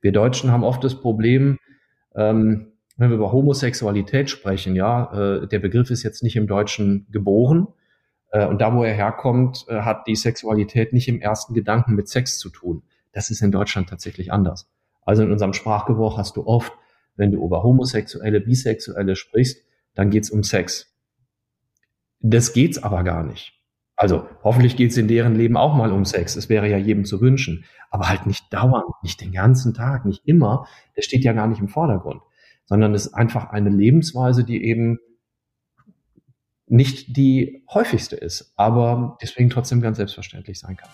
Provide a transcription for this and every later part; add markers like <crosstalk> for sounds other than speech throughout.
Wir Deutschen haben oft das Problem, ähm, wenn wir über Homosexualität sprechen, ja, äh, der Begriff ist jetzt nicht im Deutschen geboren. Äh, und da, wo er herkommt, äh, hat die Sexualität nicht im ersten Gedanken mit Sex zu tun. Das ist in Deutschland tatsächlich anders. Also in unserem Sprachgebrauch hast du oft, wenn du über Homosexuelle, Bisexuelle sprichst, dann geht's um Sex. Das geht's aber gar nicht. Also hoffentlich geht's in deren Leben auch mal um Sex. Es wäre ja jedem zu wünschen. Aber halt nicht dauernd, nicht den ganzen Tag, nicht immer. Das steht ja gar nicht im Vordergrund. Sondern es ist einfach eine Lebensweise, die eben nicht die häufigste ist, aber deswegen trotzdem ganz selbstverständlich sein kann.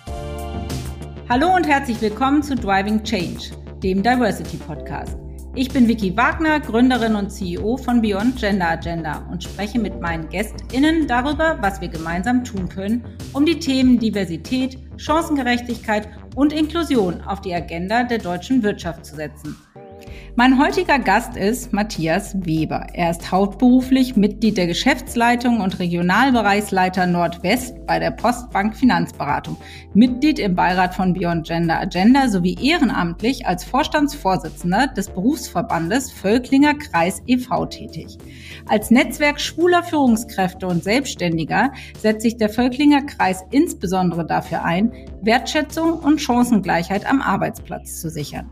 Hallo und herzlich willkommen zu Driving Change, dem Diversity Podcast. Ich bin Vicky Wagner, Gründerin und CEO von Beyond Gender Agenda und spreche mit meinen GästInnen darüber, was wir gemeinsam tun können, um die Themen Diversität, Chancengerechtigkeit und Inklusion auf die Agenda der deutschen Wirtschaft zu setzen. Mein heutiger Gast ist Matthias Weber. Er ist hauptberuflich Mitglied der Geschäftsleitung und Regionalbereichsleiter Nordwest bei der Postbank Finanzberatung, Mitglied im Beirat von Beyond Gender Agenda sowie ehrenamtlich als Vorstandsvorsitzender des Berufsverbandes Völklinger Kreis e.V. tätig. Als Netzwerk schwuler Führungskräfte und Selbstständiger setzt sich der Völklinger Kreis insbesondere dafür ein, Wertschätzung und Chancengleichheit am Arbeitsplatz zu sichern.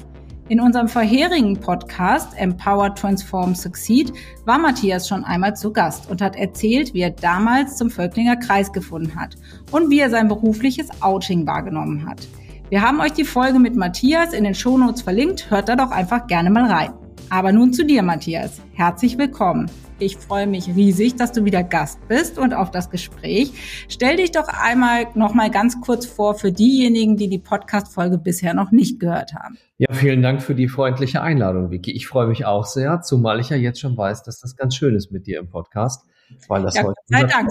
In unserem vorherigen Podcast Empower Transform Succeed war Matthias schon einmal zu Gast und hat erzählt, wie er damals zum Völklinger Kreis gefunden hat und wie er sein berufliches Outing wahrgenommen hat. Wir haben euch die Folge mit Matthias in den Shownotes verlinkt, hört da doch einfach gerne mal rein. Aber nun zu dir, Matthias. Herzlich willkommen. Ich freue mich riesig, dass du wieder Gast bist und auf das Gespräch. Stell dich doch einmal noch mal ganz kurz vor für diejenigen, die die Podcast-Folge bisher noch nicht gehört haben. Ja, vielen Dank für die freundliche Einladung, Vicky. Ich freue mich auch sehr, zumal ich ja jetzt schon weiß, dass das ganz schön ist mit dir im Podcast, weil das ja, heute Gott sei Dank.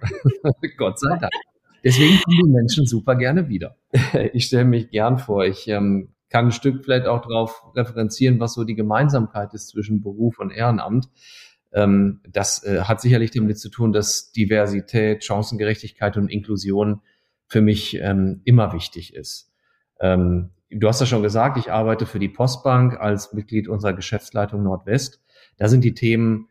<laughs> Gott sei Dank. Deswegen kommen die Menschen super gerne wieder. <laughs> Ich stelle mich gern vor. Ich ähm, kann ein Stück vielleicht auch darauf referenzieren, was so die Gemeinsamkeit ist zwischen Beruf und Ehrenamt. Ähm, das äh, hat sicherlich damit zu tun, dass Diversität, Chancengerechtigkeit und Inklusion für mich ähm, immer wichtig ist. Ähm, du hast ja schon gesagt, ich arbeite für die Postbank als Mitglied unserer Geschäftsleitung Nordwest. Da sind die Themen,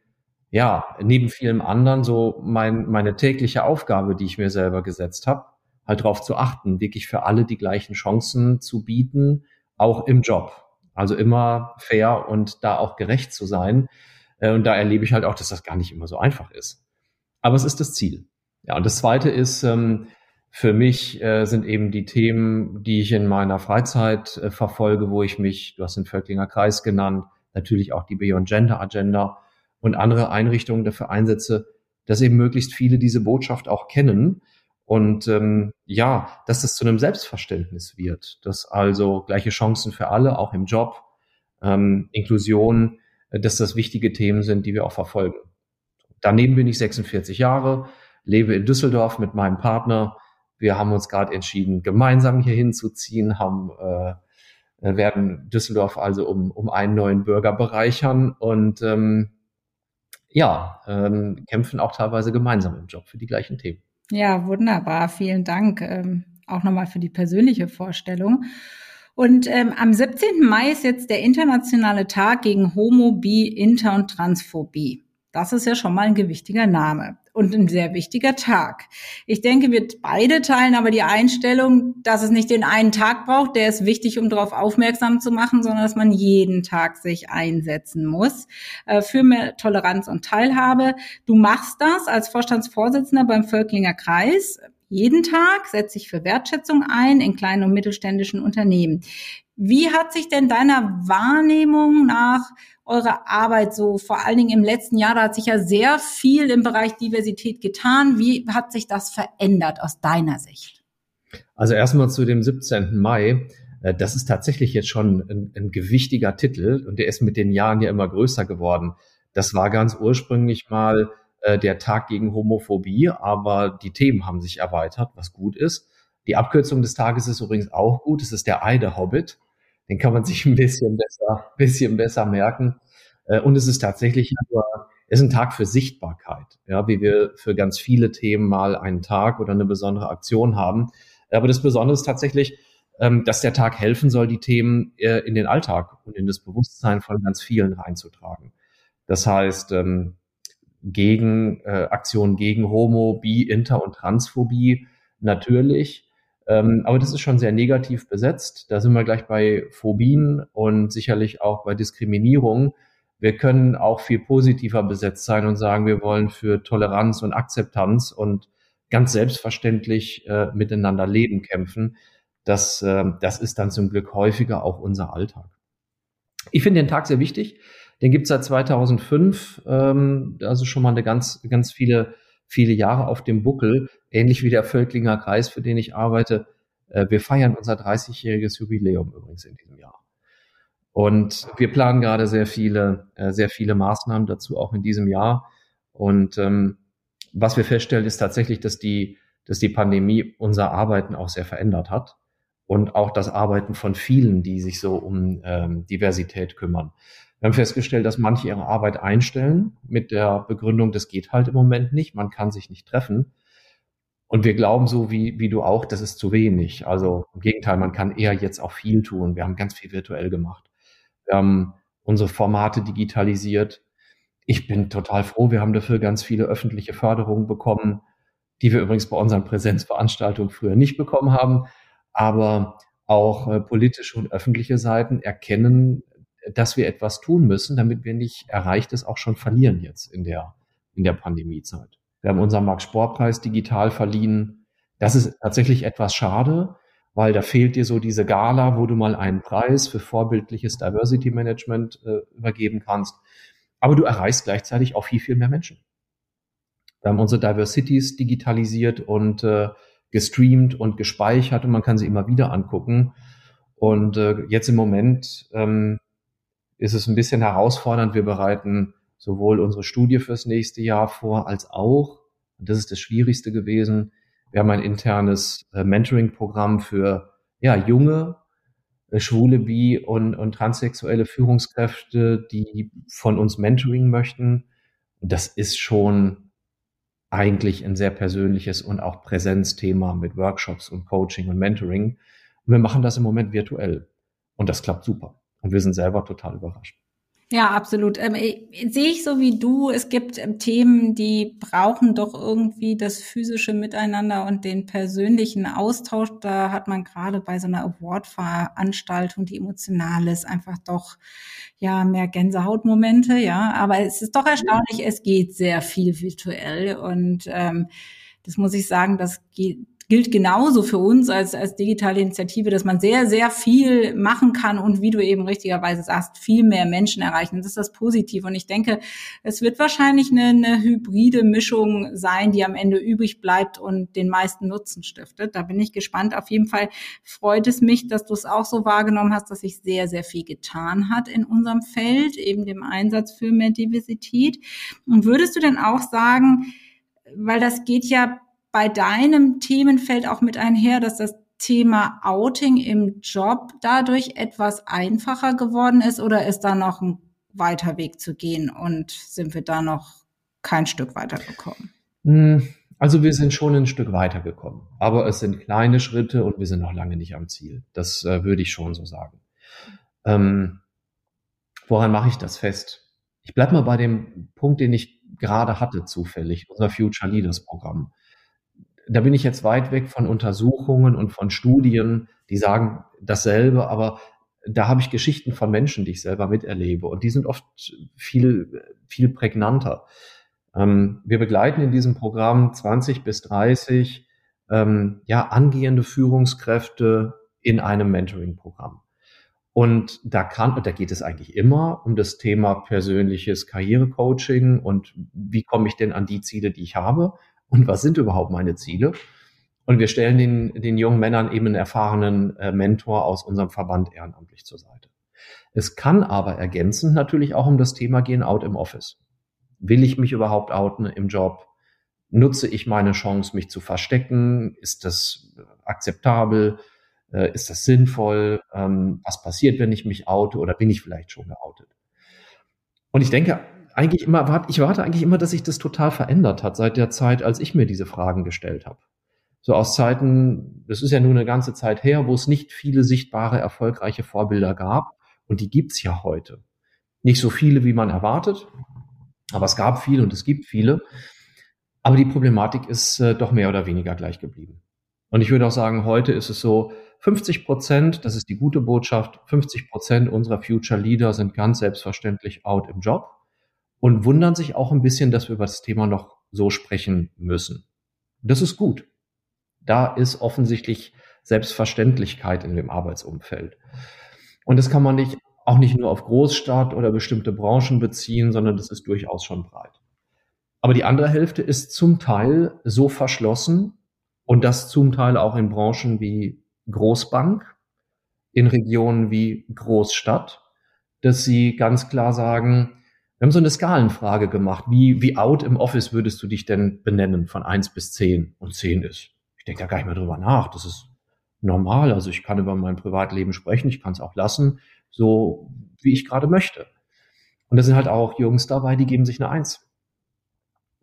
ja, neben vielem anderen so mein, meine tägliche Aufgabe, die ich mir selber gesetzt habe, halt darauf zu achten, wirklich für alle die gleichen Chancen zu bieten, auch im Job. Also immer fair und da auch gerecht zu sein. Äh, und da erlebe ich halt auch, dass das gar nicht immer so einfach ist. Aber es ist das Ziel. Ja, und das Zweite ist, ähm, für mich äh, sind eben die Themen, die ich in meiner Freizeit äh, verfolge, wo ich mich, du hast den Völklinger Kreis genannt, natürlich auch die Beyond Gender Agenda und andere Einrichtungen dafür einsetze, dass eben möglichst viele diese Botschaft auch kennen und ähm, ja, dass es zu einem Selbstverständnis wird, dass also gleiche Chancen für alle, auch im Job, ähm, Inklusion, dass das wichtige Themen sind, die wir auch verfolgen. Daneben bin ich 46 Jahre, lebe in Düsseldorf mit meinem Partner. Wir haben uns gerade entschieden, gemeinsam hier hinzuziehen, haben äh, werden Düsseldorf also um, um einen neuen Bürger bereichern und ähm, ja, ähm, kämpfen auch teilweise gemeinsam im Job für die gleichen Themen. Ja, wunderbar. Vielen Dank ähm, auch nochmal für die persönliche Vorstellung. Und ähm, am 17. Mai ist jetzt der internationale Tag gegen Homo, Bi, Inter und Transphobie. Das ist ja schon mal ein gewichtiger Name und ein sehr wichtiger Tag. Ich denke, wir beide teilen aber die Einstellung, dass es nicht den einen Tag braucht, der ist wichtig, um darauf aufmerksam zu machen, sondern dass man jeden Tag sich einsetzen muss äh, für mehr Toleranz und Teilhabe. Du machst das als Vorstandsvorsitzender beim Völklinger Kreis. Jeden Tag setze ich für Wertschätzung ein in kleinen und mittelständischen Unternehmen. Wie hat sich denn deiner Wahrnehmung nach eure Arbeit so vor allen Dingen im letzten Jahr, da hat sich ja sehr viel im Bereich Diversität getan. Wie hat sich das verändert aus deiner Sicht? Also erstmal zu dem 17. Mai. Äh, das ist tatsächlich jetzt schon ein, ein gewichtiger Titel und der ist mit den Jahren ja immer größer geworden. Das war ganz ursprünglich mal äh, der Tag gegen Homophobie, aber die Themen haben sich erweitert, was gut ist. Die Abkürzung des Tages ist übrigens auch gut. Es ist der Eide Hobbit. Den kann man <laughs> sich ein bisschen besser, bisschen besser merken. Äh, und es ist tatsächlich es ist ein Tag für Sichtbarkeit, ja, wie wir für ganz viele Themen mal einen Tag oder eine besondere Aktion haben. Aber das Besondere ist tatsächlich, ähm, dass der Tag helfen soll, die Themen äh, in den Alltag und in das Bewusstsein von ganz vielen reinzutragen. Das heißt, ähm, gegen äh, Aktionen gegen Homo, Bi, Inter und Transphobie natürlich. Ähm, aber das ist schon sehr negativ besetzt. Da sind wir gleich bei Phobien und sicherlich auch bei Diskriminierung. Wir können auch viel positiver besetzt sein und sagen, wir wollen für Toleranz und Akzeptanz und ganz selbstverständlich äh, miteinander leben kämpfen. Das, äh, das ist dann zum Glück häufiger auch unser Alltag. Ich finde den Tag sehr wichtig. Den gibt es seit 2005, ähm, also schon mal eine ganz, ganz viele, viele Jahre auf dem Buckel, ähnlich wie der Völklinger Kreis, für den ich arbeite. Äh, wir feiern unser 30-jähriges Jubiläum übrigens in diesem Jahr. Und wir planen gerade sehr viele, äh, sehr viele Maßnahmen dazu auch in diesem Jahr. Und ähm, was wir feststellen, ist tatsächlich, dass die, dass die Pandemie unser Arbeiten auch sehr verändert hat und auch das Arbeiten von vielen, die sich so um ähm, Diversität kümmern. Wir haben festgestellt, dass manche ihre Arbeit einstellen mit der Begründung, das geht halt im Moment nicht, man kann sich nicht treffen. Und wir glauben so wie, wie du auch, das ist zu wenig. Also im Gegenteil, man kann eher jetzt auch viel tun. Wir haben ganz viel virtuell gemacht. Wir haben unsere Formate digitalisiert. Ich bin total froh, wir haben dafür ganz viele öffentliche Förderungen bekommen, die wir übrigens bei unseren Präsenzveranstaltungen früher nicht bekommen haben. Aber auch äh, politische und öffentliche Seiten erkennen, dass wir etwas tun müssen, damit wir nicht Erreichtes auch schon verlieren jetzt in der, in der Pandemiezeit. Wir haben unseren Max-Sport-Preis digital verliehen. Das ist tatsächlich etwas schade, weil da fehlt dir so diese Gala, wo du mal einen Preis für vorbildliches Diversity Management äh, übergeben kannst. Aber du erreichst gleichzeitig auch viel, viel mehr Menschen. Wir haben unsere Diversities digitalisiert und äh, gestreamt und gespeichert und man kann sie immer wieder angucken. Und äh, jetzt im Moment ähm, ist es ein bisschen herausfordernd. Wir bereiten sowohl unsere Studie fürs nächste Jahr vor, als auch, und das ist das Schwierigste gewesen, wir haben ein internes äh, Mentoring-Programm für ja, junge, äh, schwule, bi und, und transsexuelle Führungskräfte, die von uns Mentoring möchten. Und das ist schon eigentlich ein sehr persönliches und auch Präsenzthema mit Workshops und Coaching und Mentoring. Und wir machen das im Moment virtuell. Und das klappt super. Und wir sind selber total überrascht. Ja, absolut. Ähm, sehe ich so wie du. Es gibt ähm, Themen, die brauchen doch irgendwie das physische Miteinander und den persönlichen Austausch. Da hat man gerade bei so einer Award-Veranstaltung, die emotional ist, einfach doch ja mehr Gänsehautmomente. Ja, aber es ist doch erstaunlich. Es geht sehr viel virtuell und ähm, das muss ich sagen, das geht, gilt genauso für uns als, als digitale Initiative, dass man sehr, sehr viel machen kann und wie du eben richtigerweise sagst, viel mehr Menschen erreichen. Das ist das Positive. Und ich denke, es wird wahrscheinlich eine, eine hybride Mischung sein, die am Ende übrig bleibt und den meisten Nutzen stiftet. Da bin ich gespannt. Auf jeden Fall freut es mich, dass du es auch so wahrgenommen hast, dass sich sehr, sehr viel getan hat in unserem Feld, eben dem Einsatz für mehr Diversität. Und würdest du denn auch sagen, weil das geht ja bei deinem Themenfeld auch mit einher, dass das Thema Outing im Job dadurch etwas einfacher geworden ist oder ist da noch ein weiter Weg zu gehen und sind wir da noch kein Stück weitergekommen? Hm, also wir sind schon ein Stück weitergekommen, aber es sind kleine Schritte und wir sind noch lange nicht am Ziel. Das äh, würde ich schon so sagen. Ähm, woran mache ich das fest? Ich bleibe mal bei dem Punkt, den ich gerade hatte zufällig, unser Future Leaders Programm da bin ich jetzt weit weg von Untersuchungen und von Studien, die sagen dasselbe, aber da habe ich Geschichten von Menschen, die ich selber miterlebe und die sind oft viel, viel prägnanter. Ähm, wir begleiten in diesem Programm 20 bis 30 ähm, ja, angehende Führungskräfte in einem Mentoring-Programm. Und da kann, und da geht es eigentlich immer um das Thema persönliches Karrierecoaching und wie komme ich denn an die Ziele, die ich habe und was sind überhaupt meine Ziele? Und wir stellen den, den jungen Männern eben einen erfahrenen äh, Mentor aus unserem Verband ehrenamtlich zur Seite. Es kann aber ergänzend natürlich auch um das Thema gehen, out im Office. Will ich mich überhaupt outen im Job? Nutze ich meine Chance, mich zu verstecken? Ist das akzeptabel? Äh, ist das sinnvoll? Ähm, was passiert, wenn ich mich oute oder bin ich vielleicht schon geoutet? Und ich denke, eigentlich immer, ich warte eigentlich immer, dass sich das total verändert hat seit der Zeit, als ich mir diese Fragen gestellt habe. So aus Zeiten, das ist ja nur eine ganze Zeit her, wo es nicht viele sichtbare, erfolgreiche Vorbilder gab. Und die gibt's ja heute. Nicht so viele, wie man erwartet, aber es gab viele und es gibt viele. Aber die Problematik ist äh, doch mehr oder weniger gleich geblieben. Und ich würde auch sagen, heute ist es so, 50 Prozent, das ist die gute Botschaft, 50 Prozent unserer Future Leader sind ganz selbstverständlich out im Job und wundern sich auch ein bisschen, dass wir über das Thema noch so sprechen müssen. Das ist gut. Da ist offensichtlich Selbstverständlichkeit in dem Arbeitsumfeld. Und das kann man nicht, auch nicht nur auf Großstadt oder bestimmte Branchen beziehen, sondern das ist durchaus schon breit. Aber die andere Hälfte ist zum Teil so verschlossen und das zum Teil auch in Branchen wie Großbank, in Regionen wie Großstadt, dass sie ganz klar sagen, wir haben so eine Skalenfrage gemacht. Wie, wie out im Office würdest du dich denn benennen von eins bis zehn? Und zehn ist ich denke da gar nicht mehr drüber nach. Das ist normal. Also ich kann über mein Privatleben sprechen, ich kann es auch lassen, so wie ich gerade möchte. Und da sind halt auch Jungs dabei, die geben sich eine Eins.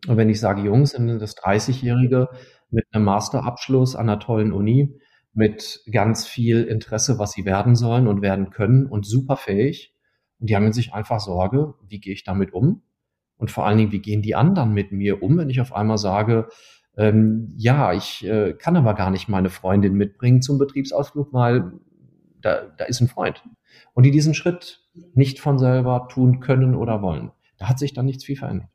Und wenn ich sage Jungs, dann sind das 30-Jährige mit einem Masterabschluss an einer tollen Uni, mit ganz viel Interesse, was sie werden sollen und werden können und super fähig. Und die haben sich einfach Sorge, wie gehe ich damit um? Und vor allen Dingen, wie gehen die anderen mit mir um, wenn ich auf einmal sage, ähm, ja, ich äh, kann aber gar nicht meine Freundin mitbringen zum Betriebsausflug, weil da, da ist ein Freund. Und die diesen Schritt nicht von selber tun können oder wollen. Da hat sich dann nichts viel verändert.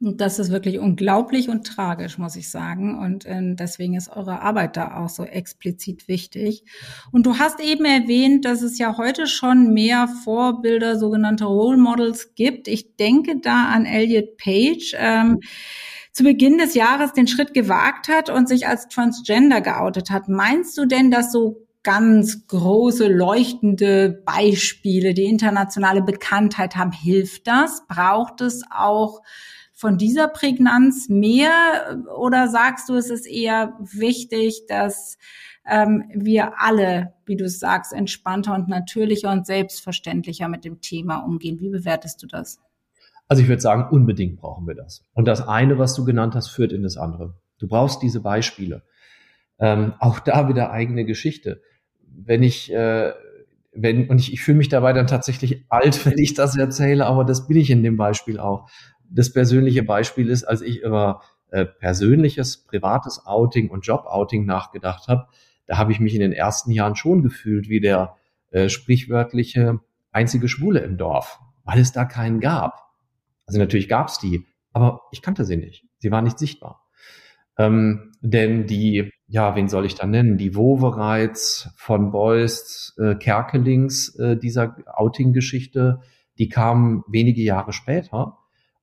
Und das ist wirklich unglaublich und tragisch, muss ich sagen. Und äh, deswegen ist eure Arbeit da auch so explizit wichtig. Und du hast eben erwähnt, dass es ja heute schon mehr Vorbilder, sogenannte Role Models gibt. Ich denke da an Elliot Page. Ähm, zu Beginn des Jahres den Schritt gewagt hat und sich als Transgender geoutet hat. Meinst du denn, dass so ganz große, leuchtende Beispiele, die internationale Bekanntheit haben, hilft das? Braucht es auch von dieser Prägnanz mehr? Oder sagst du, es ist eher wichtig, dass ähm, wir alle, wie du sagst, entspannter und natürlicher und selbstverständlicher mit dem Thema umgehen? Wie bewertest du das? Also ich würde sagen, unbedingt brauchen wir das. Und das eine, was du genannt hast, führt in das andere. Du brauchst diese Beispiele. Ähm, auch da wieder eigene Geschichte. Wenn ich, äh, wenn, und ich, ich fühle mich dabei dann tatsächlich alt, <laughs> wenn ich das erzähle, aber das bin ich in dem Beispiel auch. Das persönliche Beispiel ist, als ich über äh, persönliches, privates Outing und Job-Outing nachgedacht habe, da habe ich mich in den ersten Jahren schon gefühlt wie der äh, sprichwörtliche einzige Schwule im Dorf, weil es da keinen gab. Also natürlich gab es die, aber ich kannte sie nicht. Sie war nicht sichtbar. Ähm, denn die, ja, wen soll ich da nennen? Die Wovereits von Beuys, äh, Kerkelings äh, dieser Outing-Geschichte, die kamen wenige Jahre später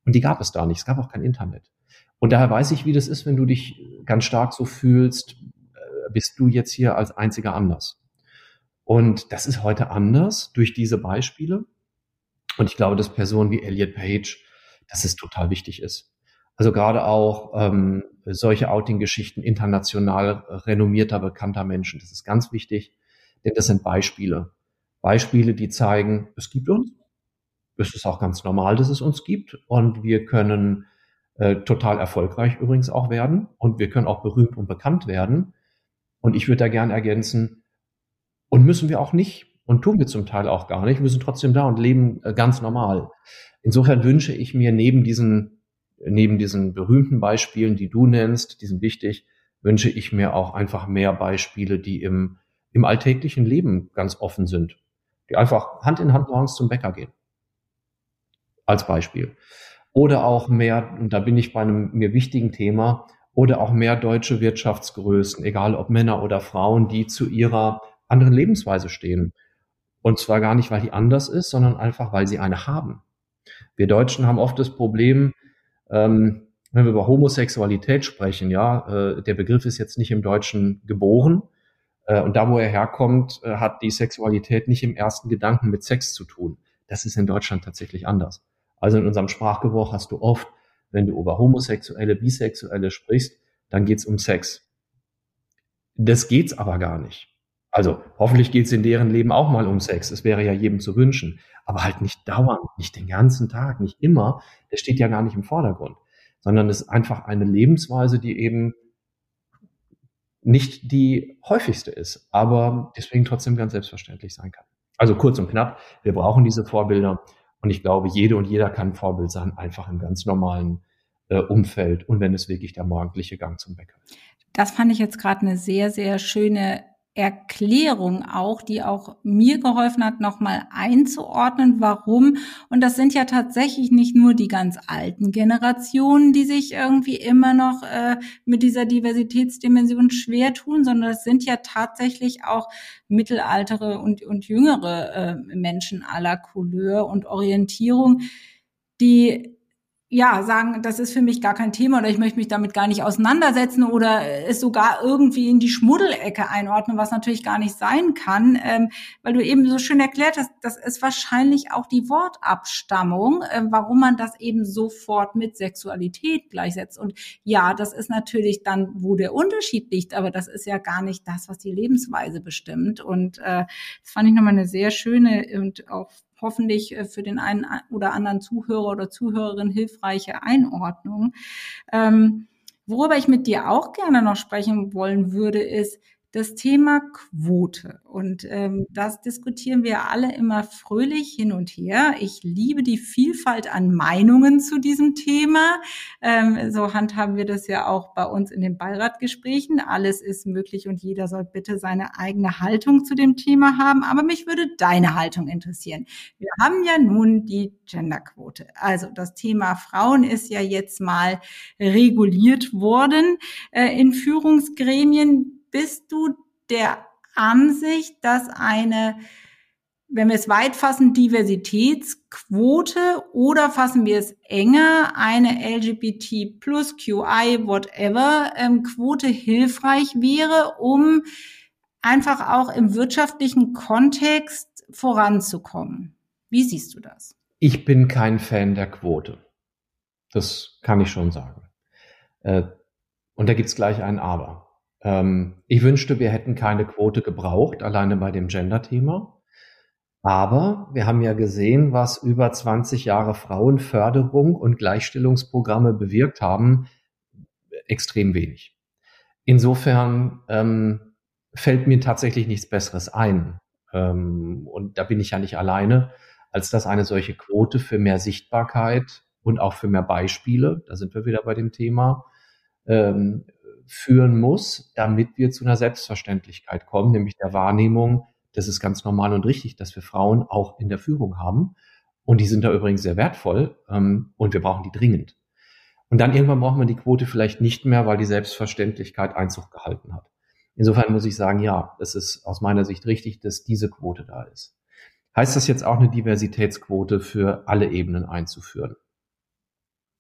und die gab es da nicht. Es gab auch kein Internet. Und daher weiß ich, wie das ist, wenn du dich ganz stark so fühlst, äh, bist du jetzt hier als einziger anders. Und das ist heute anders durch diese Beispiele. Und ich glaube, dass Personen wie Elliot Page dass es total wichtig ist. Also gerade auch ähm, solche Outing-Geschichten international renommierter, bekannter Menschen, das ist ganz wichtig, denn das sind Beispiele. Beispiele, die zeigen, es gibt uns. Es ist auch ganz normal, dass es uns gibt und wir können äh, total erfolgreich übrigens auch werden und wir können auch berühmt und bekannt werden. Und ich würde da gern ergänzen, und müssen wir auch nicht und tun wir zum Teil auch gar nicht. Wir sind trotzdem da und leben äh, ganz normal. Insofern wünsche ich mir neben diesen, neben diesen berühmten Beispielen, die du nennst, die sind wichtig, wünsche ich mir auch einfach mehr Beispiele, die im, im alltäglichen Leben ganz offen sind, die einfach Hand in Hand morgens zum Bäcker gehen. Als Beispiel. Oder auch mehr, und da bin ich bei einem mir wichtigen Thema, oder auch mehr deutsche Wirtschaftsgrößen, egal ob Männer oder Frauen, die zu ihrer anderen Lebensweise stehen. Und zwar gar nicht, weil die anders ist, sondern einfach, weil sie eine haben. Wir Deutschen haben oft das Problem, ähm, wenn wir über Homosexualität sprechen, ja, äh, der Begriff ist jetzt nicht im Deutschen geboren. Äh, und da, wo er herkommt, äh, hat die Sexualität nicht im ersten Gedanken mit Sex zu tun. Das ist in Deutschland tatsächlich anders. Also in unserem Sprachgebrauch hast du oft, wenn du über Homosexuelle, Bisexuelle sprichst, dann geht's um Sex. Das geht's aber gar nicht. Also hoffentlich geht's in deren Leben auch mal um Sex. Es wäre ja jedem zu wünschen aber halt nicht dauernd, nicht den ganzen Tag, nicht immer. Das steht ja gar nicht im Vordergrund, sondern es ist einfach eine Lebensweise, die eben nicht die häufigste ist, aber deswegen trotzdem ganz selbstverständlich sein kann. Also kurz und knapp, wir brauchen diese Vorbilder und ich glaube, jede und jeder kann Vorbild sein, einfach im ganz normalen äh, Umfeld und wenn es wirklich der morgendliche Gang zum Bäcker ist. Das fand ich jetzt gerade eine sehr, sehr schöne Erklärung auch, die auch mir geholfen hat, nochmal einzuordnen, warum. Und das sind ja tatsächlich nicht nur die ganz alten Generationen, die sich irgendwie immer noch äh, mit dieser Diversitätsdimension schwer tun, sondern es sind ja tatsächlich auch mittelaltere und, und jüngere äh, Menschen aller Couleur und Orientierung, die ja, sagen, das ist für mich gar kein Thema oder ich möchte mich damit gar nicht auseinandersetzen oder es sogar irgendwie in die Schmuddelecke einordnen, was natürlich gar nicht sein kann, ähm, weil du eben so schön erklärt hast, das ist wahrscheinlich auch die Wortabstammung, äh, warum man das eben sofort mit Sexualität gleichsetzt. Und ja, das ist natürlich dann, wo der Unterschied liegt, aber das ist ja gar nicht das, was die Lebensweise bestimmt. Und äh, das fand ich nochmal eine sehr schöne und auch hoffentlich äh, für den einen oder anderen Zuhörer oder Zuhörerin hilfreiche Einordnung. Ähm, worüber ich mit dir auch gerne noch sprechen wollen würde, ist, das Thema Quote. Und ähm, das diskutieren wir alle immer fröhlich hin und her. Ich liebe die Vielfalt an Meinungen zu diesem Thema. Ähm, so handhaben wir das ja auch bei uns in den Beiratgesprächen. Alles ist möglich und jeder soll bitte seine eigene Haltung zu dem Thema haben. Aber mich würde deine Haltung interessieren. Wir haben ja nun die Genderquote. Also das Thema Frauen ist ja jetzt mal reguliert worden äh, in Führungsgremien bist du der Ansicht, dass eine, wenn wir es weit fassen, Diversitätsquote oder fassen wir es enger, eine LGBT plus QI, whatever, ähm, Quote hilfreich wäre, um einfach auch im wirtschaftlichen Kontext voranzukommen. Wie siehst du das? Ich bin kein Fan der Quote. Das kann ich schon sagen. Äh, und da gibt's gleich ein Aber. Ähm, ich wünschte, wir hätten keine Quote gebraucht, alleine bei dem Gender-Thema. Aber wir haben ja gesehen, was über 20 Jahre Frauenförderung und Gleichstellungsprogramme bewirkt haben. Extrem wenig. Insofern ähm, fällt mir tatsächlich nichts Besseres ein. Ähm, und da bin ich ja nicht alleine, als dass eine solche Quote für mehr Sichtbarkeit und auch für mehr Beispiele, da sind wir wieder bei dem Thema, ähm, führen muss, damit wir zu einer Selbstverständlichkeit kommen, nämlich der Wahrnehmung, das ist ganz normal und richtig, dass wir Frauen auch in der Führung haben. Und die sind da übrigens sehr wertvoll ähm, und wir brauchen die dringend. Und dann irgendwann braucht man die Quote vielleicht nicht mehr, weil die Selbstverständlichkeit Einzug gehalten hat. Insofern muss ich sagen, ja, es ist aus meiner Sicht richtig, dass diese Quote da ist. Heißt das jetzt auch eine Diversitätsquote für alle Ebenen einzuführen?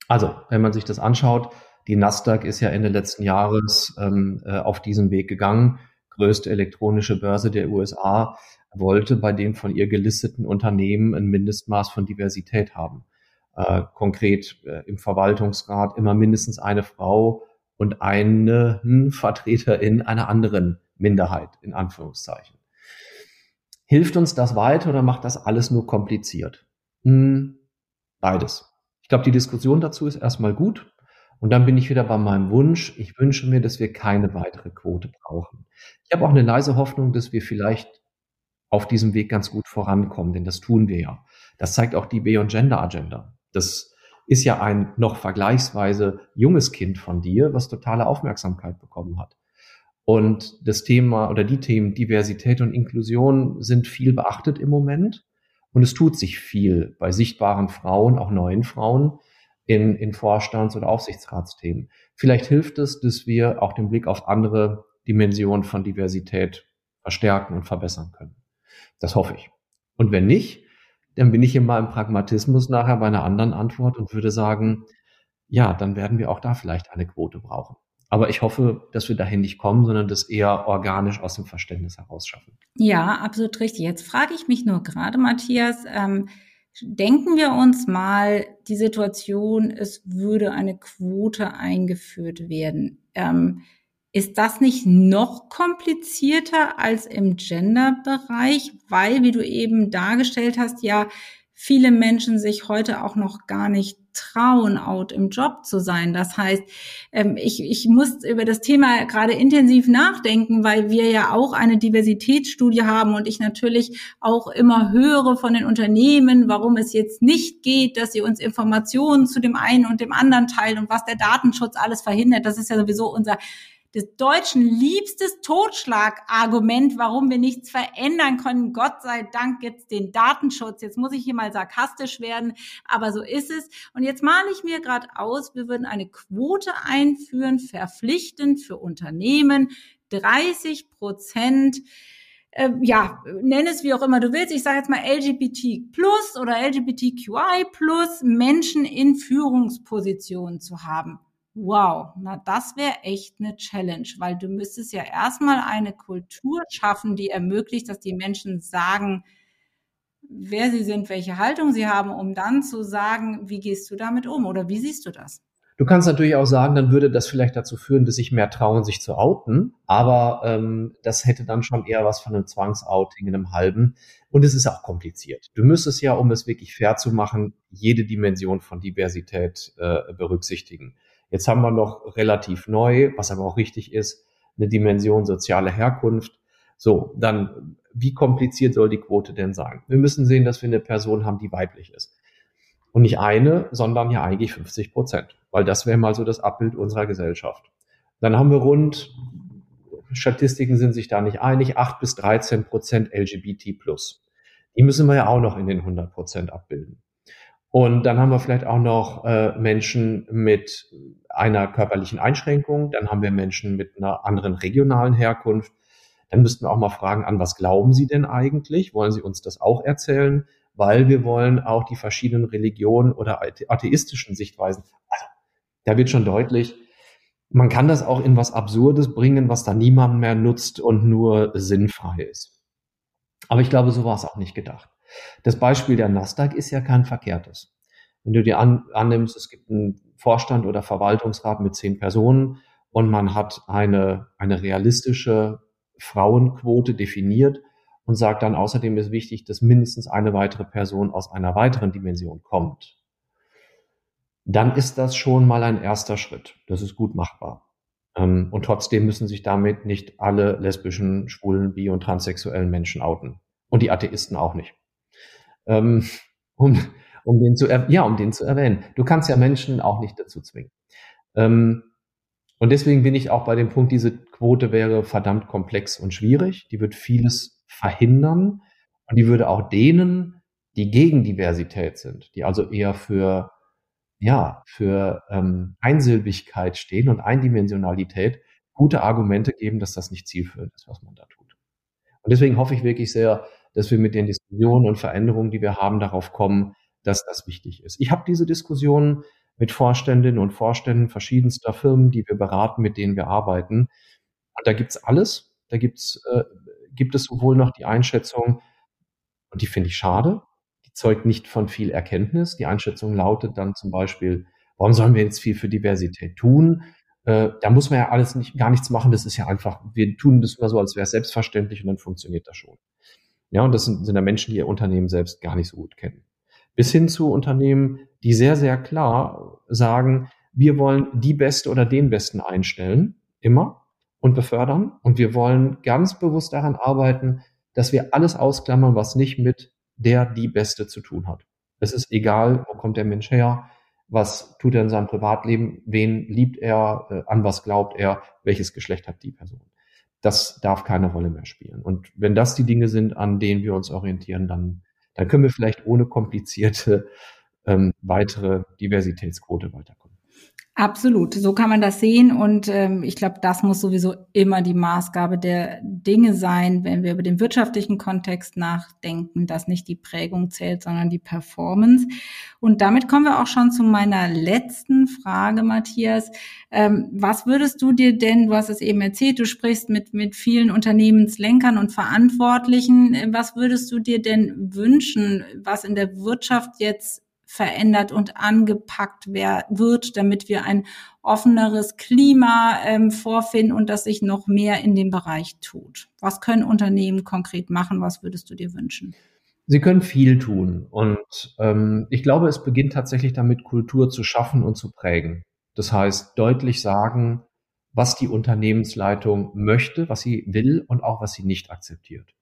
Also, wenn man sich das anschaut, die Nasdaq ist ja Ende letzten Jahres ähm, äh, auf diesen Weg gegangen. Größte elektronische Börse der USA wollte bei den von ihr gelisteten Unternehmen ein Mindestmaß von Diversität haben. Äh, konkret äh, im Verwaltungsrat immer mindestens eine Frau und eine hm, Vertreterin einer anderen Minderheit, in Anführungszeichen. Hilft uns das weiter oder macht das alles nur kompliziert? Hm, beides. Ich glaube, die Diskussion dazu ist erstmal gut. Und dann bin ich wieder bei meinem Wunsch. Ich wünsche mir, dass wir keine weitere Quote brauchen. Ich habe auch eine leise Hoffnung, dass wir vielleicht auf diesem Weg ganz gut vorankommen, denn das tun wir ja. Das zeigt auch die Beyond Gender Agenda. Das ist ja ein noch vergleichsweise junges Kind von dir, was totale Aufmerksamkeit bekommen hat. Und das Thema oder die Themen Diversität und Inklusion sind viel beachtet im Moment. Und es tut sich viel bei sichtbaren Frauen, auch neuen Frauen in, in Vorstands- oder Aufsichtsratsthemen. Vielleicht hilft es, dass wir auch den Blick auf andere Dimensionen von Diversität verstärken und verbessern können. Das hoffe ich. Und wenn nicht, dann bin ich in meinem Pragmatismus nachher bei einer anderen Antwort und würde sagen, ja, dann werden wir auch da vielleicht eine Quote brauchen. Aber ich hoffe, dass wir dahin nicht kommen, sondern das eher organisch aus dem Verständnis heraus schaffen. Ja, absolut richtig. Jetzt frage ich mich nur gerade, Matthias, ähm, Denken wir uns mal die Situation, es würde eine Quote eingeführt werden. Ähm, ist das nicht noch komplizierter als im Gender-Bereich, weil, wie du eben dargestellt hast, ja viele Menschen sich heute auch noch gar nicht trauen, out im Job zu sein. Das heißt, ähm, ich, ich muss über das Thema gerade intensiv nachdenken, weil wir ja auch eine Diversitätsstudie haben und ich natürlich auch immer höre von den Unternehmen, warum es jetzt nicht geht, dass sie uns Informationen zu dem einen und dem anderen teilen und was der Datenschutz alles verhindert. Das ist ja sowieso unser des Deutschen liebstes Totschlagargument, warum wir nichts verändern können. Gott sei Dank gibt's den Datenschutz. Jetzt muss ich hier mal sarkastisch werden, aber so ist es. Und jetzt male ich mir gerade aus, wir würden eine Quote einführen, verpflichtend für Unternehmen, 30 Prozent äh, ja, nenn es wie auch immer du willst. Ich sage jetzt mal LGBT plus oder LGBTQI plus Menschen in Führungspositionen zu haben. Wow, na das wäre echt eine Challenge, weil du müsstest ja erstmal eine Kultur schaffen, die ermöglicht, dass die Menschen sagen, wer sie sind, welche Haltung sie haben, um dann zu sagen, wie gehst du damit um oder wie siehst du das? Du kannst natürlich auch sagen, dann würde das vielleicht dazu führen, dass sich mehr trauen, sich zu outen. Aber ähm, das hätte dann schon eher was von einem Zwangsouting in einem halben. Und es ist auch kompliziert. Du müsstest ja, um es wirklich fair zu machen, jede Dimension von Diversität äh, berücksichtigen. Jetzt haben wir noch relativ neu, was aber auch richtig ist, eine Dimension soziale Herkunft. So, dann, wie kompliziert soll die Quote denn sein? Wir müssen sehen, dass wir eine Person haben, die weiblich ist. Und nicht eine, sondern ja eigentlich 50 Prozent, weil das wäre mal so das Abbild unserer Gesellschaft. Dann haben wir rund, Statistiken sind sich da nicht einig, 8 bis 13 Prozent LGBT+. Die müssen wir ja auch noch in den 100 Prozent abbilden. Und dann haben wir vielleicht auch noch äh, Menschen mit einer körperlichen Einschränkung. Dann haben wir Menschen mit einer anderen regionalen Herkunft. Dann müssten wir auch mal fragen, an was glauben Sie denn eigentlich? Wollen Sie uns das auch erzählen? Weil wir wollen auch die verschiedenen Religionen oder atheistischen Sichtweisen. Also, da wird schon deutlich, man kann das auch in was Absurdes bringen, was da niemand mehr nutzt und nur sinnfrei ist. Aber ich glaube, so war es auch nicht gedacht. Das Beispiel der Nasdaq ist ja kein verkehrtes. Wenn du dir an, annimmst, es gibt einen Vorstand oder Verwaltungsrat mit zehn Personen und man hat eine, eine realistische Frauenquote definiert und sagt dann außerdem ist wichtig, dass mindestens eine weitere Person aus einer weiteren Dimension kommt. Dann ist das schon mal ein erster Schritt. Das ist gut machbar. Ähm, und trotzdem müssen sich damit nicht alle lesbischen, schwulen, bi- und transsexuellen Menschen outen. Und die Atheisten auch nicht ähm, um, um den zu, ja, um den zu erwähnen. Du kannst ja Menschen auch nicht dazu zwingen. Ähm, und deswegen bin ich auch bei dem Punkt, diese Quote wäre verdammt komplex und schwierig. Die wird vieles verhindern und die würde auch denen, die gegen Diversität sind, die also eher für ja für ähm, Einsilbigkeit stehen und Eindimensionalität, gute Argumente geben, dass das nicht zielführend ist, was man da tut. Und deswegen hoffe ich wirklich sehr, dass wir mit den Diskussionen und Veränderungen, die wir haben, darauf kommen, dass das wichtig ist. Ich habe diese Diskussionen mit Vorständinnen und Vorständen verschiedenster Firmen, die wir beraten, mit denen wir arbeiten. Und da gibt's alles. Da gibt's, äh, gibt es sowohl noch die Einschätzung, und die finde ich schade, die zeugt nicht von viel Erkenntnis. Die Einschätzung lautet dann zum Beispiel, warum sollen wir jetzt viel für Diversität tun? Äh, da muss man ja alles nicht, gar nichts machen. Das ist ja einfach, wir tun das immer so, als wäre es selbstverständlich und dann funktioniert das schon. Ja, und das sind, sind ja Menschen, die ihr Unternehmen selbst gar nicht so gut kennen. Bis hin zu Unternehmen, die sehr, sehr klar sagen, wir wollen die Beste oder den Besten einstellen, immer und befördern. Und wir wollen ganz bewusst daran arbeiten, dass wir alles ausklammern, was nicht mit der die Beste zu tun hat. Es ist egal, wo kommt der Mensch her, was tut er in seinem Privatleben, wen liebt er, äh, an was glaubt er, welches Geschlecht hat die Person das darf keine Rolle mehr spielen. Und wenn das die Dinge sind, an denen wir uns orientieren, dann, dann können wir vielleicht ohne komplizierte ähm, weitere Diversitätsquote weiterkommen. Absolut, so kann man das sehen und ähm, ich glaube, das muss sowieso immer die Maßgabe der Dinge sein, wenn wir über den wirtschaftlichen Kontext nachdenken, dass nicht die Prägung zählt, sondern die Performance. Und damit kommen wir auch schon zu meiner letzten Frage, Matthias. Ähm, was würdest du dir denn, du hast es eben erzählt, du sprichst mit, mit vielen Unternehmenslenkern und Verantwortlichen, was würdest du dir denn wünschen, was in der Wirtschaft jetzt verändert und angepackt wird, damit wir ein offeneres Klima ähm, vorfinden und dass sich noch mehr in dem Bereich tut. Was können Unternehmen konkret machen? Was würdest du dir wünschen? Sie können viel tun. Und ähm, ich glaube, es beginnt tatsächlich damit, Kultur zu schaffen und zu prägen. Das heißt, deutlich sagen, was die Unternehmensleitung möchte, was sie will und auch was sie nicht akzeptiert.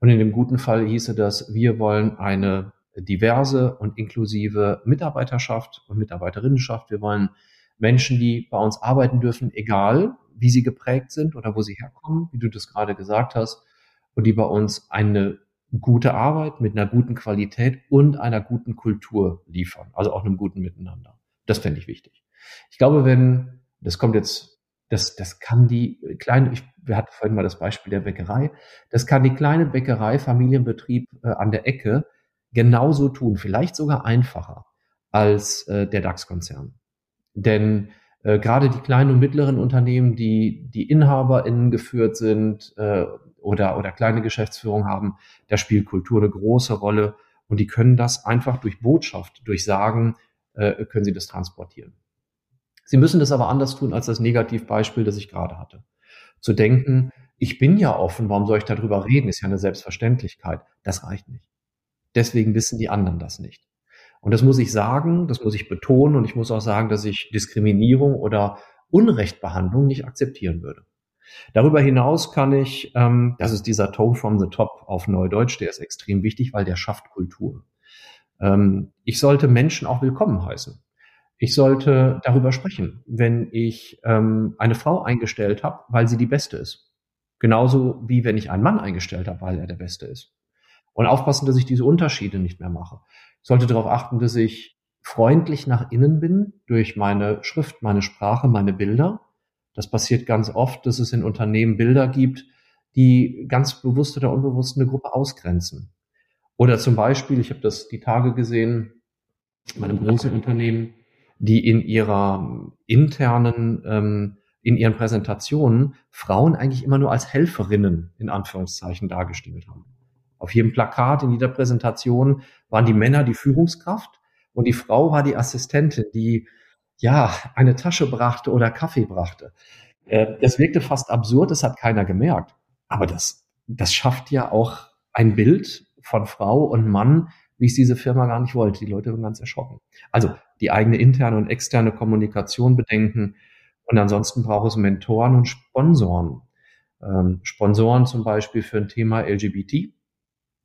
Und in dem guten Fall hieße das, wir wollen eine diverse und inklusive Mitarbeiterschaft und Mitarbeiterinnenschaft. Wir wollen Menschen, die bei uns arbeiten dürfen, egal wie sie geprägt sind oder wo sie herkommen, wie du das gerade gesagt hast, und die bei uns eine gute Arbeit mit einer guten Qualität und einer guten Kultur liefern, also auch einem guten Miteinander. Das fände ich wichtig. Ich glaube, wenn, das kommt jetzt, das, das kann die kleine, ich, wir hatten vorhin mal das Beispiel der Bäckerei, das kann die kleine Bäckerei, Familienbetrieb äh, an der Ecke genauso tun, vielleicht sogar einfacher als äh, der DAX-Konzern. Denn äh, gerade die kleinen und mittleren Unternehmen, die die InhaberInnen geführt sind äh, oder, oder kleine Geschäftsführung haben, da spielt Kultur eine große Rolle und die können das einfach durch Botschaft, durch Sagen, äh, können sie das transportieren. Sie müssen das aber anders tun als das Negativbeispiel, das ich gerade hatte. Zu denken, ich bin ja offen, warum soll ich darüber reden, ist ja eine Selbstverständlichkeit. Das reicht nicht. Deswegen wissen die anderen das nicht. Und das muss ich sagen, das muss ich betonen und ich muss auch sagen, dass ich Diskriminierung oder Unrechtbehandlung nicht akzeptieren würde. Darüber hinaus kann ich, ähm, das ist dieser Tone from the Top auf Neudeutsch, der ist extrem wichtig, weil der schafft Kultur. Ähm, ich sollte Menschen auch willkommen heißen. Ich sollte darüber sprechen, wenn ich ähm, eine Frau eingestellt habe, weil sie die Beste ist. Genauso wie wenn ich einen Mann eingestellt habe, weil er der Beste ist. Und aufpassen, dass ich diese Unterschiede nicht mehr mache. Ich sollte darauf achten, dass ich freundlich nach innen bin durch meine Schrift, meine Sprache, meine Bilder das passiert ganz oft, dass es in Unternehmen Bilder gibt, die ganz bewusst oder unbewusst eine Gruppe ausgrenzen. Oder zum Beispiel, ich habe das die Tage gesehen, in meinem großen Unternehmen, die in ihrer internen, ähm, in ihren Präsentationen Frauen eigentlich immer nur als Helferinnen in Anführungszeichen dargestellt haben. Auf jedem Plakat, in jeder Präsentation waren die Männer die Führungskraft und die Frau war die Assistentin, die ja, eine Tasche brachte oder Kaffee brachte. Äh, das wirkte fast absurd, das hat keiner gemerkt. Aber das, das schafft ja auch ein Bild von Frau und Mann, wie es diese Firma gar nicht wollte. Die Leute waren ganz erschrocken. Also die eigene interne und externe Kommunikation bedenken. Und ansonsten braucht es Mentoren und Sponsoren. Ähm, Sponsoren zum Beispiel für ein Thema LGBT.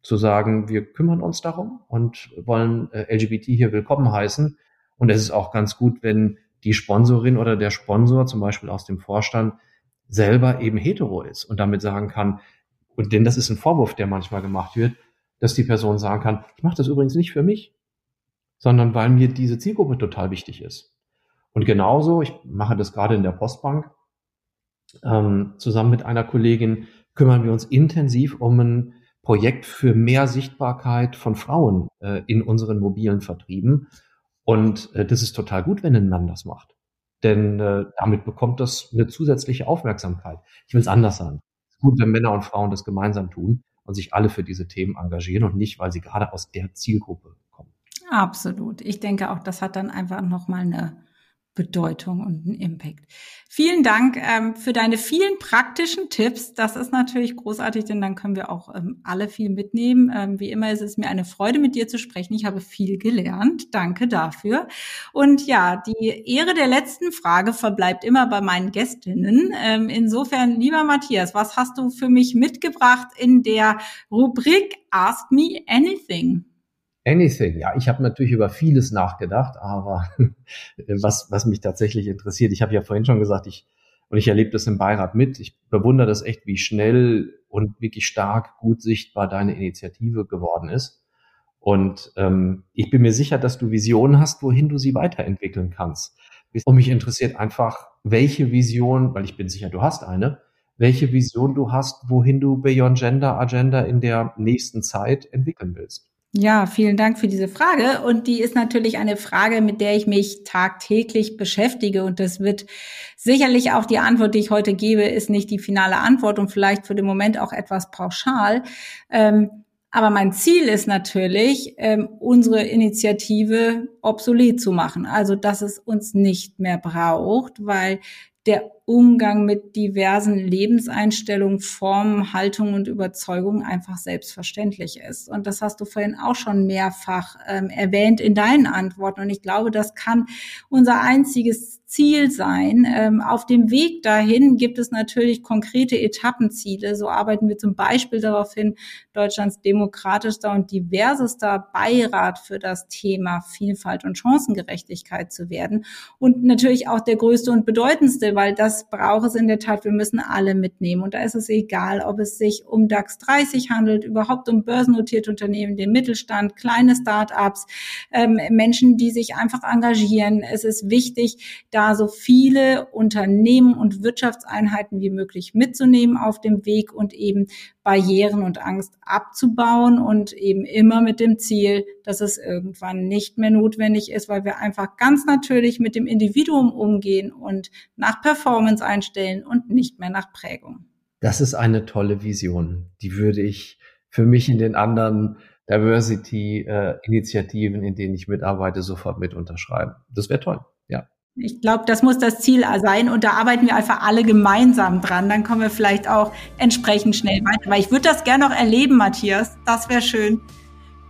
Zu sagen, wir kümmern uns darum und wollen äh, LGBT hier willkommen heißen und es ist auch ganz gut, wenn die Sponsorin oder der Sponsor, zum Beispiel aus dem Vorstand, selber eben hetero ist und damit sagen kann, und denn das ist ein Vorwurf, der manchmal gemacht wird, dass die Person sagen kann, ich mache das übrigens nicht für mich, sondern weil mir diese Zielgruppe total wichtig ist. Und genauso, ich mache das gerade in der Postbank, ähm, zusammen mit einer Kollegin kümmern wir uns intensiv um ein Projekt für mehr Sichtbarkeit von Frauen äh, in unseren mobilen Vertrieben. Und äh, das ist total gut, wenn ein Mann das macht. Denn äh, damit bekommt das eine zusätzliche Aufmerksamkeit. Ich will es anders sagen. Es ist gut, wenn Männer und Frauen das gemeinsam tun und sich alle für diese Themen engagieren und nicht, weil sie gerade aus der Zielgruppe kommen. Absolut. Ich denke auch, das hat dann einfach nochmal eine Bedeutung und einen Impact. Vielen Dank ähm, für deine vielen praktischen Tipps. Das ist natürlich großartig, denn dann können wir auch ähm, alle viel mitnehmen. Ähm, wie immer ist es mir eine Freude, mit dir zu sprechen. Ich habe viel gelernt. Danke dafür. Und ja, die Ehre der letzten Frage verbleibt immer bei meinen Gästinnen. Ähm, insofern, lieber Matthias, was hast du für mich mitgebracht in der Rubrik Ask Me Anything? Anything. Ja, ich habe natürlich über vieles nachgedacht, aber <laughs> was, was mich tatsächlich interessiert, ich habe ja vorhin schon gesagt, ich und ich erlebe das im Beirat mit. Ich bewundere das echt, wie schnell und wirklich stark gut sichtbar deine Initiative geworden ist. Und ähm, ich bin mir sicher, dass du Visionen hast, wohin du sie weiterentwickeln kannst. Und mich interessiert einfach, welche Vision, weil ich bin sicher, du hast eine, welche Vision du hast, wohin du Beyond Gender Agenda in der nächsten Zeit entwickeln willst. Ja, vielen Dank für diese Frage. Und die ist natürlich eine Frage, mit der ich mich tagtäglich beschäftige. Und das wird sicherlich auch die Antwort, die ich heute gebe, ist nicht die finale Antwort und vielleicht für den Moment auch etwas pauschal. Ähm, aber mein Ziel ist natürlich, ähm, unsere Initiative obsolet zu machen. Also, dass es uns nicht mehr braucht, weil der Umgang mit diversen Lebenseinstellungen, Formen, Haltungen und Überzeugungen einfach selbstverständlich ist. Und das hast du vorhin auch schon mehrfach ähm, erwähnt in deinen Antworten. Und ich glaube, das kann unser einziges Ziel sein. Ähm, auf dem Weg dahin gibt es natürlich konkrete Etappenziele. So arbeiten wir zum Beispiel darauf hin, Deutschlands demokratischster und diversester Beirat für das Thema Vielfalt und Chancengerechtigkeit zu werden. Und natürlich auch der größte und bedeutendste, weil das braucht es in der Tat. Wir müssen alle mitnehmen. Und da ist es egal, ob es sich um DAX 30 handelt, überhaupt um börsennotierte Unternehmen, den Mittelstand, kleine Start-ups, ähm, Menschen, die sich einfach engagieren. Es ist wichtig, da so viele Unternehmen und Wirtschaftseinheiten wie möglich mitzunehmen auf dem Weg und eben Barrieren und Angst abzubauen und eben immer mit dem Ziel, dass es irgendwann nicht mehr notwendig ist, weil wir einfach ganz natürlich mit dem Individuum umgehen und nach Performance einstellen und nicht mehr nach Prägung. Das ist eine tolle Vision. Die würde ich für mich in den anderen Diversity-Initiativen, äh, in denen ich mitarbeite, sofort mit unterschreiben. Das wäre toll. Ja. Ich glaube, das muss das Ziel sein und da arbeiten wir einfach alle gemeinsam dran. Dann kommen wir vielleicht auch entsprechend schnell weiter. Weil ich würde das gerne noch erleben, Matthias. Das wäre schön.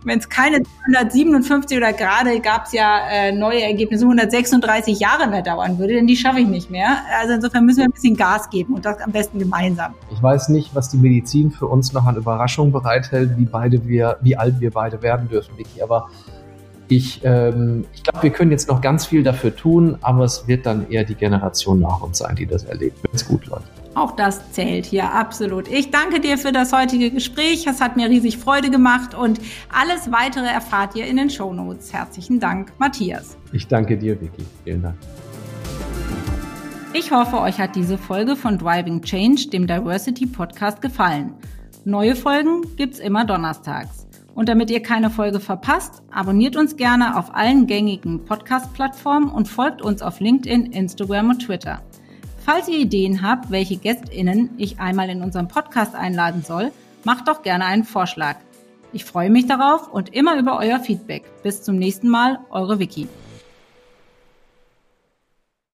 Wenn es keine 157 oder gerade gab es ja äh, neue Ergebnisse, 136 Jahre mehr dauern würde, denn die schaffe ich nicht mehr. Also insofern müssen wir ein bisschen Gas geben und das am besten gemeinsam. Ich weiß nicht, was die Medizin für uns noch an Überraschungen bereithält, wie beide wir, wie alt wir beide werden dürfen, Vicky. Aber ich, ähm, ich glaube, wir können jetzt noch ganz viel dafür tun, aber es wird dann eher die Generation nach uns sein, die das erlebt, wenn es gut läuft. Auch das zählt hier absolut. Ich danke dir für das heutige Gespräch. Es hat mir riesig Freude gemacht und alles weitere erfahrt ihr in den Show Notes. Herzlichen Dank, Matthias. Ich danke dir, Vicky. Vielen Dank. Ich hoffe, euch hat diese Folge von Driving Change, dem Diversity Podcast, gefallen. Neue Folgen gibt's immer donnerstags. Und damit ihr keine Folge verpasst, abonniert uns gerne auf allen gängigen Podcast-Plattformen und folgt uns auf LinkedIn, Instagram und Twitter. Falls ihr Ideen habt, welche GästInnen ich einmal in unserem Podcast einladen soll, macht doch gerne einen Vorschlag. Ich freue mich darauf und immer über euer Feedback. Bis zum nächsten Mal, eure Vicky.